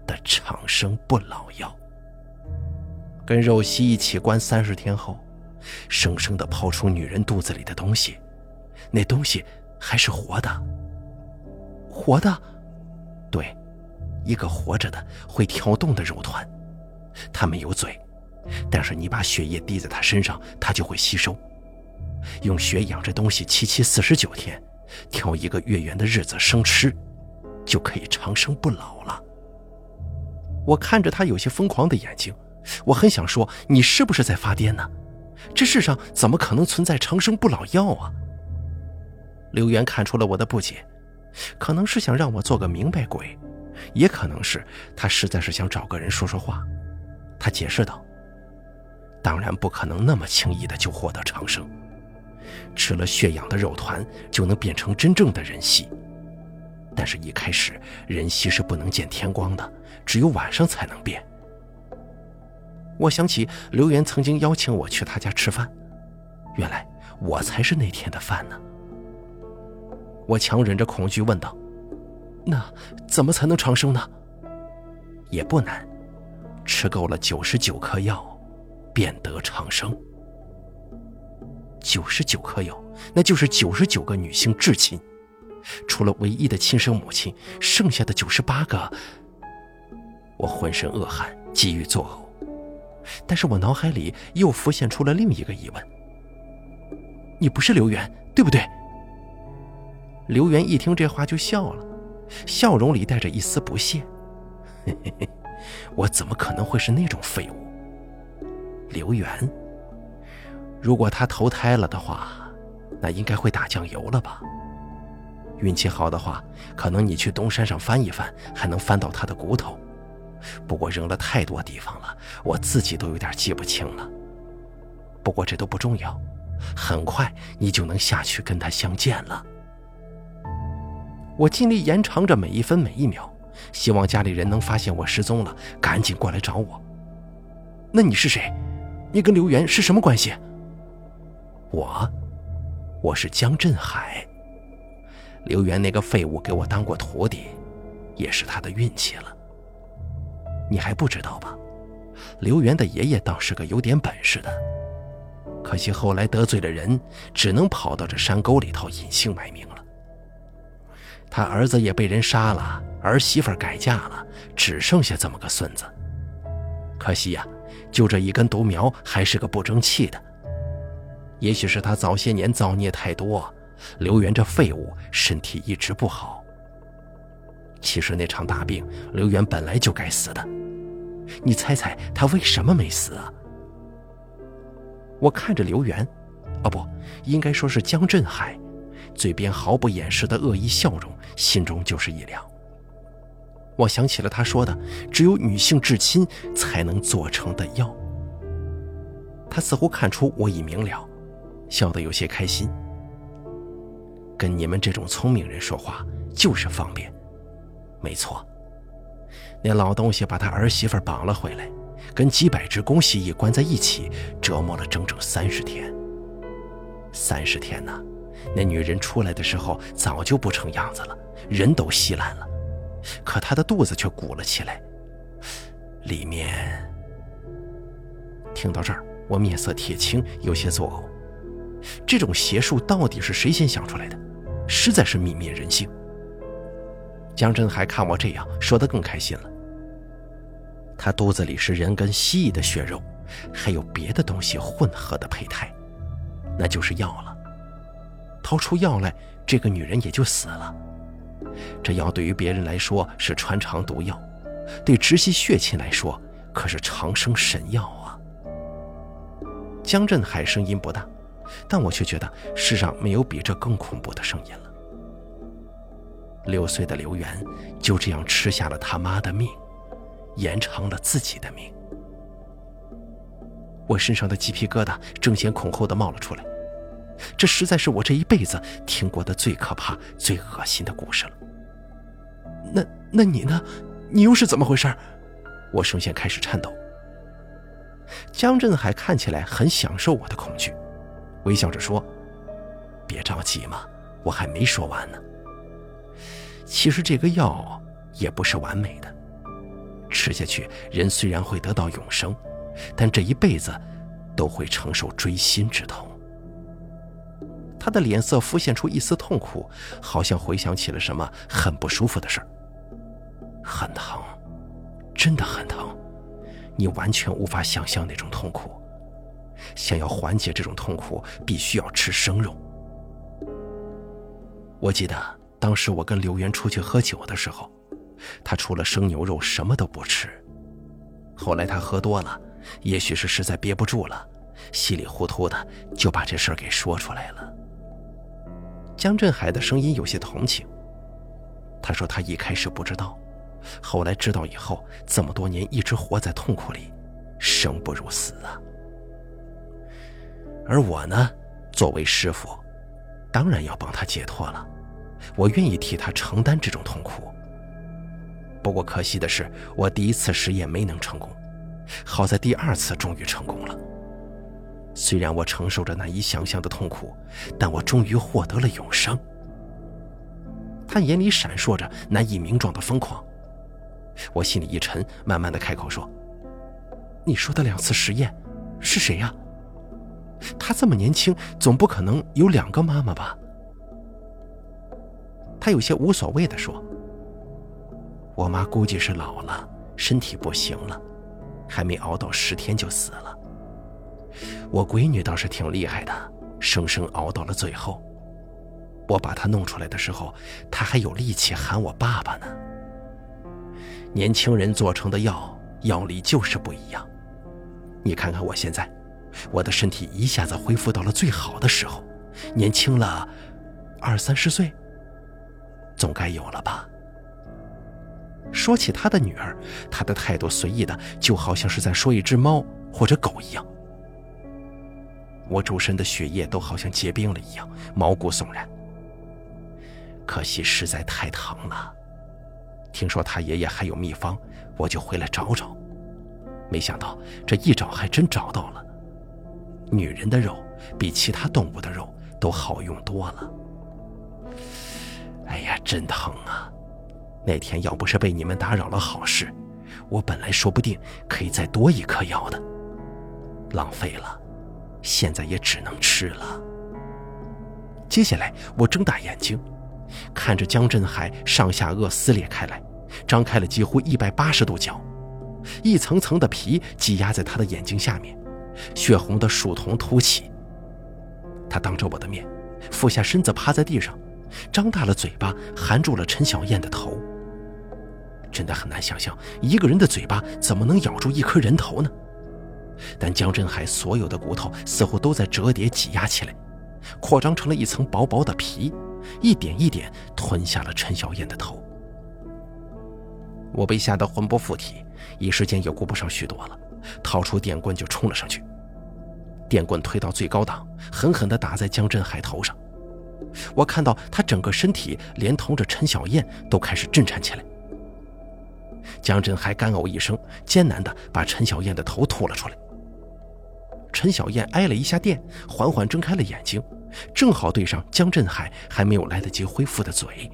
的长生不老药。跟肉西一起关三十天后，生生的抛出女人肚子里的东西，那东西还是活的。活的，对，一个活着的会跳动的肉团，它没有嘴，但是你把血液滴在它身上，它就会吸收。用血养这东西七七四十九天，挑一个月圆的日子生吃，就可以长生不老了。我看着他有些疯狂的眼睛，我很想说：“你是不是在发癫呢？这世上怎么可能存在长生不老药啊？”刘元看出了我的不解，可能是想让我做个明白鬼，也可能是他实在是想找个人说说话。他解释道：“当然不可能那么轻易的就获得长生。”吃了血养的肉团就能变成真正的人蜥，但是，一开始人蜥是不能见天光的，只有晚上才能变。我想起刘源曾经邀请我去他家吃饭，原来我才是那天的饭呢。我强忍着恐惧问道：“那怎么才能长生呢？”也不难，吃够了九十九颗药，便得长生。九十九颗药，那就是九十九个女性至亲，除了唯一的亲生母亲，剩下的九十八个，我浑身恶寒，急于作呕。但是我脑海里又浮现出了另一个疑问：你不是刘源，对不对？刘源一听这话就笑了，笑容里带着一丝不屑：“嘿嘿嘿，我怎么可能会是那种废物？刘源。”如果他投胎了的话，那应该会打酱油了吧？运气好的话，可能你去东山上翻一翻，还能翻到他的骨头。不过扔了太多地方了，我自己都有点记不清了。不过这都不重要，很快你就能下去跟他相见了。我尽力延长着每一分每一秒，希望家里人能发现我失踪了，赶紧过来找我。那你是谁？你跟刘源是什么关系？我，我是江振海。刘源那个废物给我当过徒弟，也是他的运气了。你还不知道吧？刘源的爷爷倒是个有点本事的，可惜后来得罪了人，只能跑到这山沟里头隐姓埋名了。他儿子也被人杀了，儿媳妇改嫁了，只剩下这么个孙子。可惜呀，就这一根独苗，还是个不争气的。也许是他早些年造孽太多，刘源这废物身体一直不好。其实那场大病，刘源本来就该死的。你猜猜他为什么没死啊？我看着刘源，哦不，应该说是江振海，嘴边毫不掩饰的恶意笑容，心中就是一凉。我想起了他说的，只有女性至亲才能做成的药。他似乎看出我已明了。笑得有些开心。跟你们这种聪明人说话就是方便，没错。那老东西把他儿媳妇绑了回来，跟几百只公蜥蜴关在一起，折磨了整整三十天。三十天呢，那女人出来的时候早就不成样子了，人都稀烂了，可她的肚子却鼓了起来，里面……听到这儿，我面色铁青，有些作呕。这种邪术到底是谁先想出来的？实在是泯灭人性。江振海看我这样说的更开心了。他肚子里是人跟蜥蜴的血肉，还有别的东西混合的胚胎，那就是药了。掏出药来，这个女人也就死了。这药对于别人来说是穿肠毒药，对直系血亲来说可是长生神药啊。江振海声音不大。但我却觉得世上没有比这更恐怖的声音了。六岁的刘源就这样吃下了他妈的命，延长了自己的命。我身上的鸡皮疙瘩争先恐后的冒了出来，这实在是我这一辈子听过的最可怕、最恶心的故事了。那那你呢？你又是怎么回事？我声线开始颤抖。江振海看起来很享受我的恐惧，微笑着说：“别着急嘛，我还没说完呢。其实这个药也不是完美的，吃下去人虽然会得到永生，但这一辈子都会承受锥心之痛。”他的脸色浮现出一丝痛苦，好像回想起了什么很不舒服的事。很疼，真的很疼，你完全无法想象那种痛苦。想要缓解这种痛苦，必须要吃生肉。我记得当时我跟刘源出去喝酒的时候，他除了生牛肉什么都不吃。后来他喝多了，也许是实在憋不住了，稀里糊涂的就把这事儿给说出来了。江振海的声音有些同情，他说他一开始不知道。后来知道以后，这么多年一直活在痛苦里，生不如死啊。而我呢，作为师傅，当然要帮他解脱了，我愿意替他承担这种痛苦。不过可惜的是，我第一次实验没能成功，好在第二次终于成功了。虽然我承受着难以想象的痛苦，但我终于获得了永生。他眼里闪烁着难以名状的疯狂。我心里一沉，慢慢的开口说：“你说的两次实验，是谁呀？他这么年轻，总不可能有两个妈妈吧？”他有些无所谓的说：“我妈估计是老了，身体不行了，还没熬到十天就死了。我闺女倒是挺厉害的，生生熬到了最后。我把她弄出来的时候，她还有力气喊我爸爸呢。”年轻人做成的药，药力就是不一样。你看看我现在，我的身体一下子恢复到了最好的时候，年轻了二三十岁，总该有了吧？说起他的女儿，他的态度随意的，就好像是在说一只猫或者狗一样。我周身的血液都好像结冰了一样，毛骨悚然。可惜实在太疼了。听说他爷爷还有秘方，我就回来找找。没想到这一找还真找到了。女人的肉比其他动物的肉都好用多了。哎呀，真疼啊！那天要不是被你们打扰了好事，我本来说不定可以再多一颗药的。浪费了，现在也只能吃了。接下来我睁大眼睛，看着江振海上下颚撕裂开来。张开了几乎一百八十度角，一层层的皮挤压在他的眼睛下面，血红的树瞳凸起。他当着我的面，俯下身子趴在地上，张大了嘴巴含住了陈小燕的头。真的很难想象，一个人的嘴巴怎么能咬住一颗人头呢？但江振海所有的骨头似乎都在折叠挤压起来，扩张成了一层薄薄的皮，一点一点吞下了陈小燕的头。我被吓得魂不附体，一时间也顾不上许多了，掏出电棍就冲了上去。电棍推到最高档，狠狠地打在江振海头上。我看到他整个身体连同着陈小燕都开始震颤起来。江振海干呕一声，艰难地把陈小燕的头吐了出来。陈小燕挨了一下电，缓缓睁开了眼睛，正好对上江振海还没有来得及恢复的嘴。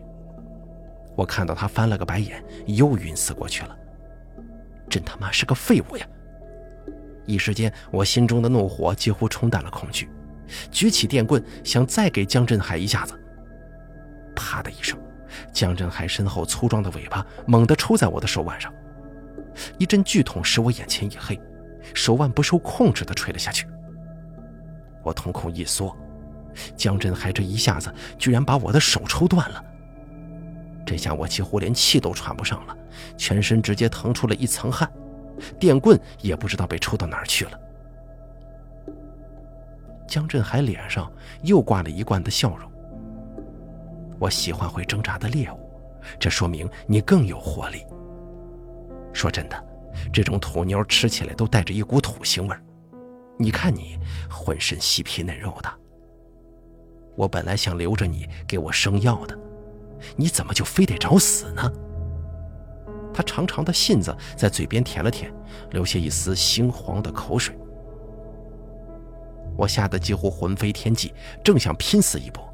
我看到他翻了个白眼，又晕死过去了。真他妈是个废物呀！一时间，我心中的怒火几乎冲淡了恐惧，举起电棍想再给江振海一下子。啪的一声，江振海身后粗壮的尾巴猛地抽在我的手腕上，一阵剧痛使我眼前一黑，手腕不受控制地垂了下去。我瞳孔一缩，江振海这一下子居然把我的手抽断了。这下我几乎连气都喘不上了，全身直接腾出了一层汗，电棍也不知道被抽到哪儿去了。江振海脸上又挂了一贯的笑容。我喜欢会挣扎的猎物，这说明你更有活力。说真的，这种土妞吃起来都带着一股土腥味儿。你看你浑身细皮嫩肉的，我本来想留着你给我生药的。你怎么就非得找死呢？他长长的信子在嘴边舔了舔，留下一丝猩黄的口水。我吓得几乎魂飞天际，正想拼死一搏，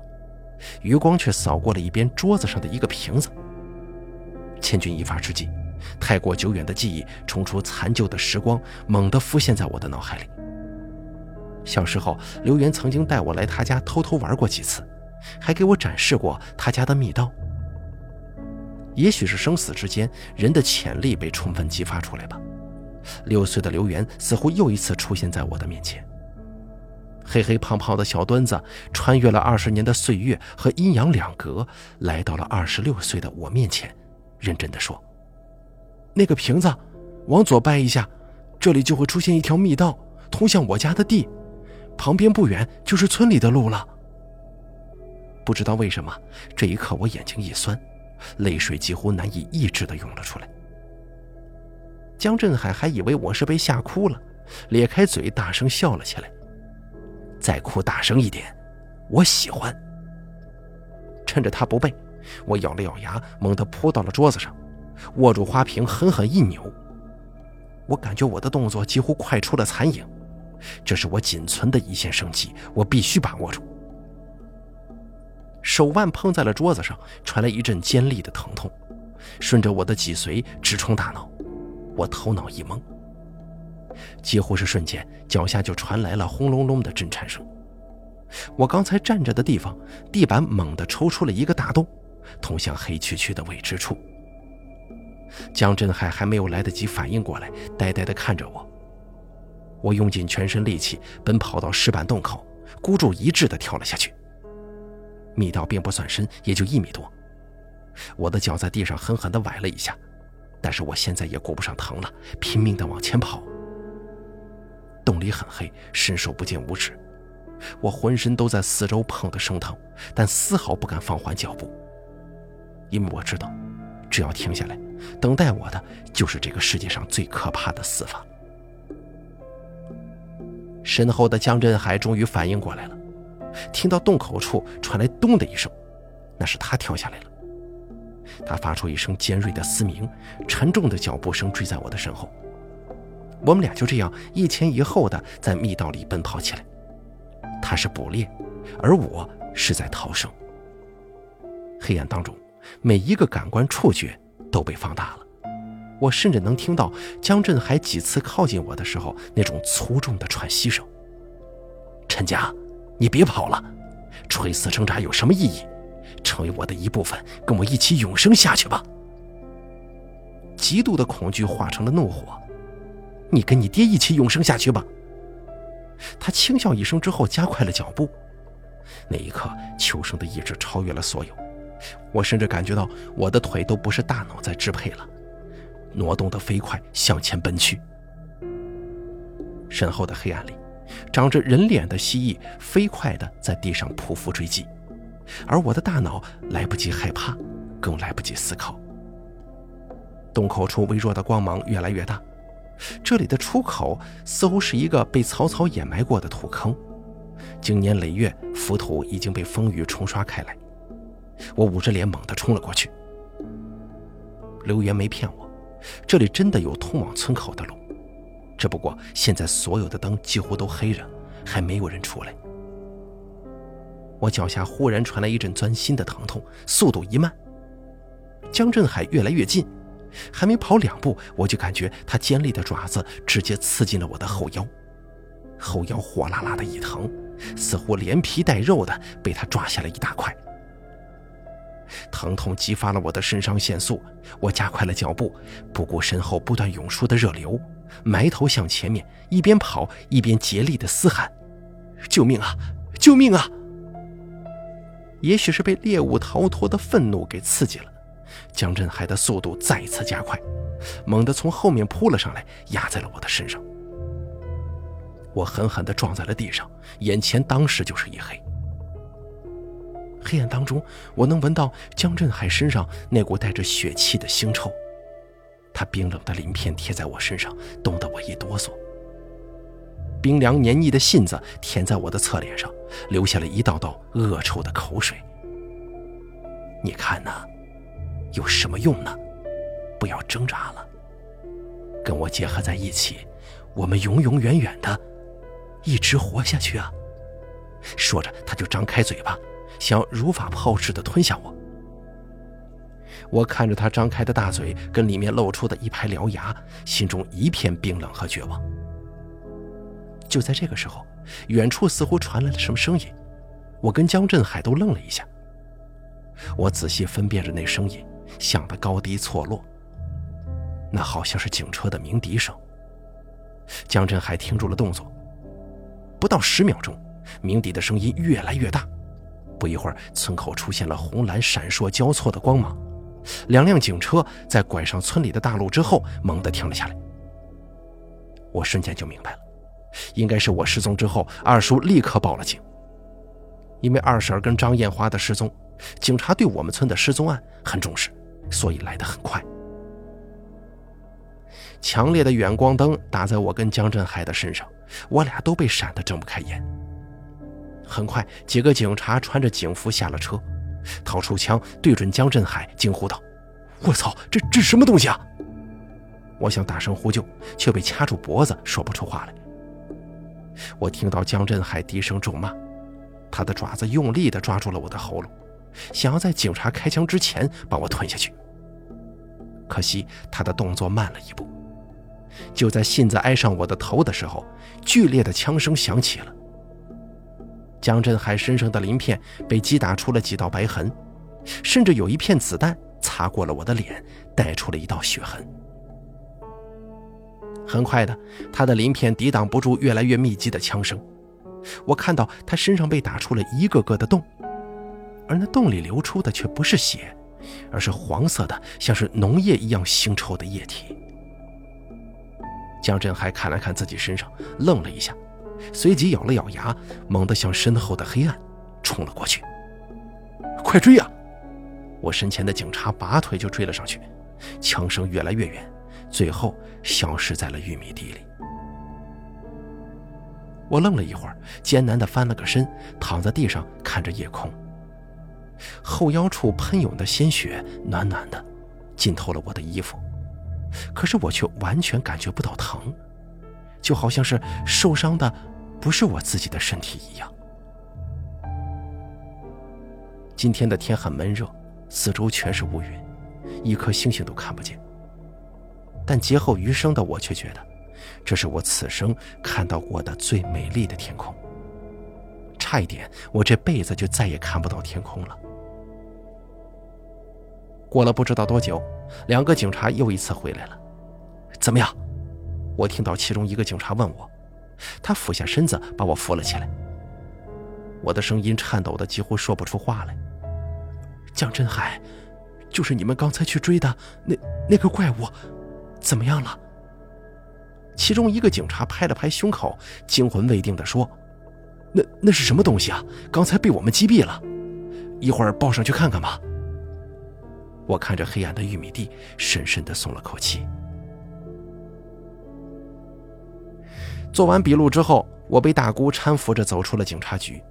余光却扫过了一边桌子上的一个瓶子。千钧一发之际，太过久远的记忆冲出残旧的时光，猛地浮现在我的脑海里。小时候，刘源曾经带我来他家偷偷玩过几次，还给我展示过他家的密道。也许是生死之间，人的潜力被充分激发出来吧。六岁的刘源似乎又一次出现在我的面前。黑黑胖胖的小墩子穿越了二十年的岁月和阴阳两隔，来到了二十六岁的我面前，认真的说：“那个瓶子，往左掰一下，这里就会出现一条密道，通向我家的地，旁边不远就是村里的路了。”不知道为什么，这一刻我眼睛一酸。泪水几乎难以抑制的涌了出来。江振海还以为我是被吓哭了，咧开嘴大声笑了起来。再哭大声一点，我喜欢。趁着他不备，我咬了咬牙，猛地扑到了桌子上，握住花瓶狠狠一扭。我感觉我的动作几乎快出了残影，这是我仅存的一线生机，我必须把握住。手腕碰在了桌子上，传来一阵尖利的疼痛，顺着我的脊髓直冲大脑，我头脑一懵。几乎是瞬间，脚下就传来了轰隆隆的震颤声。我刚才站着的地方，地板猛地抽出了一个大洞，通向黑黢黢的未知处。江振海还没有来得及反应过来，呆呆地看着我。我用尽全身力气奔跑到石板洞口，孤注一掷地跳了下去。密道并不算深，也就一米多。我的脚在地上狠狠地崴了一下，但是我现在也顾不上疼了，拼命地往前跑。洞里很黑，伸手不见五指，我浑身都在四周碰得生疼，但丝毫不敢放缓脚步，因为我知道，只要停下来，等待我的就是这个世界上最可怕的死法。身后的江振海终于反应过来了。听到洞口处传来“咚”的一声，那是他跳下来了。他发出一声尖锐的嘶鸣，沉重的脚步声追在我的身后。我们俩就这样一前一后的在密道里奔跑起来。他是捕猎，而我是在逃生。黑暗当中，每一个感官触觉都被放大了。我甚至能听到江振海几次靠近我的时候那种粗重的喘息声。陈家。你别跑了，垂死挣扎有什么意义？成为我的一部分，跟我一起永生下去吧。极度的恐惧化成了怒火，你跟你爹一起永生下去吧。他轻笑一声之后，加快了脚步。那一刻，求生的意志超越了所有，我甚至感觉到我的腿都不是大脑在支配了，挪动的飞快，向前奔去。身后的黑暗里。长着人脸的蜥蜴飞快地在地上匍匐追击，而我的大脑来不及害怕，更来不及思考。洞口处微弱的光芒越来越大，这里的出口似乎是一个被草草掩埋过的土坑，经年累月，浮土已经被风雨冲刷开来。我捂着脸猛地冲了过去。刘源没骗我，这里真的有通往村口的路。只不过现在所有的灯几乎都黑着，还没有人出来。我脚下忽然传来一阵钻心的疼痛，速度一慢。江振海越来越近，还没跑两步，我就感觉他尖利的爪子直接刺进了我的后腰，后腰火辣辣的一疼，似乎连皮带肉的被他抓下了一大块。疼痛激发了我的肾上腺素，我加快了脚步，不顾身后不断涌出的热流。埋头向前面，一边跑一边竭力的嘶喊：“救命啊！救命啊！”也许是被猎物逃脱的愤怒给刺激了，江振海的速度再次加快，猛地从后面扑了上来，压在了我的身上。我狠狠地撞在了地上，眼前当时就是一黑。黑暗当中，我能闻到江振海身上那股带着血气的腥臭。他冰冷的鳞片贴在我身上，冻得我一哆嗦。冰凉黏腻的信子舔在我的侧脸上，留下了一道道恶臭的口水。你看呢？有什么用呢？不要挣扎了，跟我结合在一起，我们永永远远的一直活下去啊！说着，他就张开嘴巴，想如法炮制的吞下我。我看着他张开的大嘴跟里面露出的一排獠牙，心中一片冰冷和绝望。就在这个时候，远处似乎传来了什么声音，我跟江振海都愣了一下。我仔细分辨着那声音，响的高低错落。那好像是警车的鸣笛声。江振海停住了动作，不到十秒钟，鸣笛的声音越来越大。不一会儿，村口出现了红蓝闪烁交错的光芒。两辆警车在拐上村里的大路之后，猛地停了下来。我瞬间就明白了，应该是我失踪之后，二叔立刻报了警。因为二婶跟张艳花的失踪，警察对我们村的失踪案很重视，所以来得很快。强烈的远光灯打在我跟江振海的身上，我俩都被闪得睁不开眼。很快，几个警察穿着警服下了车。掏出枪对准江振海，惊呼道：“我操，这这什么东西啊！”我想大声呼救，却被掐住脖子，说不出话来。我听到江振海低声咒骂，他的爪子用力地抓住了我的喉咙，想要在警察开枪之前把我吞下去。可惜他的动作慢了一步，就在信子挨上我的头的时候，剧烈的枪声响起了。江振海身上的鳞片被击打出了几道白痕，甚至有一片子弹擦过了我的脸，带出了一道血痕。很快的，他的鳞片抵挡不住越来越密集的枪声，我看到他身上被打出了一个个的洞，而那洞里流出的却不是血，而是黄色的，像是脓液一样腥臭的液体。江振海看了看自己身上，愣了一下。随即咬了咬牙，猛地向身后的黑暗冲了过去。快追呀！我身前的警察拔腿就追了上去，枪声越来越远，最后消失在了玉米地里。我愣了一会儿，艰难地翻了个身，躺在地上看着夜空。后腰处喷涌的鲜血暖暖的，浸透了我的衣服，可是我却完全感觉不到疼，就好像是受伤的。不是我自己的身体一样。今天的天很闷热，四周全是乌云，一颗星星都看不见。但劫后余生的我却觉得，这是我此生看到过的最美丽的天空。差一点，我这辈子就再也看不到天空了。过了不知道多久，两个警察又一次回来了。怎么样？我听到其中一个警察问我。他俯下身子把我扶了起来，我的声音颤抖的几乎说不出话来。江振海，就是你们刚才去追的那那个怪物，怎么样了？其中一个警察拍了拍胸口，惊魂未定的说：“那那是什么东西啊？刚才被我们击毙了，一会儿抱上去看看吧。”我看着黑暗的玉米地，深深的松了口气。做完笔录之后，我被大姑搀扶着走出了警察局。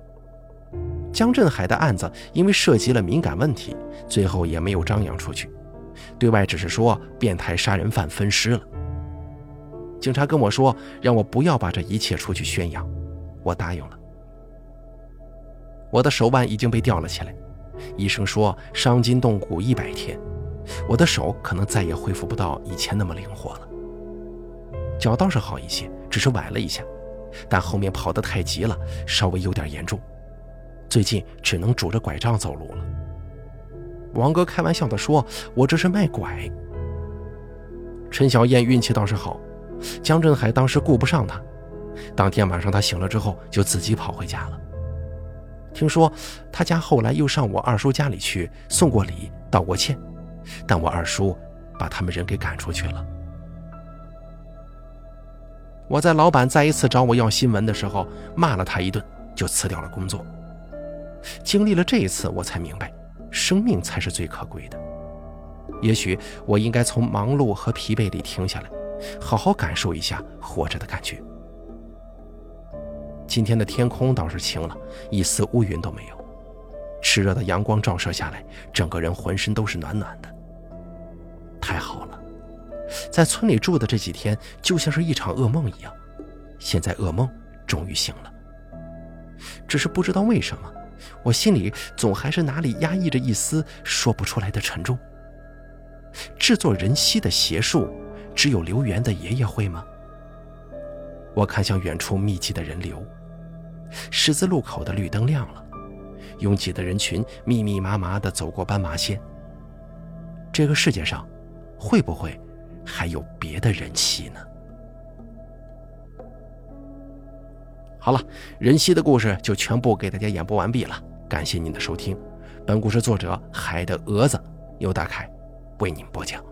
江振海的案子因为涉及了敏感问题，最后也没有张扬出去，对外只是说变态杀人犯分尸了。警察跟我说，让我不要把这一切出去宣扬，我答应了。我的手腕已经被吊了起来，医生说伤筋动骨一百天，我的手可能再也恢复不到以前那么灵活了。脚倒是好一些。只是崴了一下，但后面跑得太急了，稍微有点严重。最近只能拄着拐杖走路了。王哥开玩笑地说：“我这是卖拐。”陈小燕运气倒是好，江振海当时顾不上她，当天晚上他醒了之后就自己跑回家了。听说他家后来又上我二叔家里去送过礼、道过歉，但我二叔把他们人给赶出去了。我在老板再一次找我要新闻的时候，骂了他一顿，就辞掉了工作。经历了这一次，我才明白，生命才是最可贵的。也许我应该从忙碌和疲惫里停下来，好好感受一下活着的感觉。今天的天空倒是晴了，一丝乌云都没有，炽热的阳光照射下来，整个人浑身都是暖暖的，太好了。在村里住的这几天就像是一场噩梦一样。现在噩梦终于醒了，只是不知道为什么，我心里总还是哪里压抑着一丝说不出来的沉重。制作人妻的邪术，只有刘源的爷爷会吗？我看向远处密集的人流，十字路口的绿灯亮了，拥挤的人群密密麻麻地走过斑马线。这个世界上，会不会还有别的人妻呢？好了，人妻的故事就全部给大家演播完毕了，感谢您的收听。本故事作者海的蛾子由大凯为您播讲。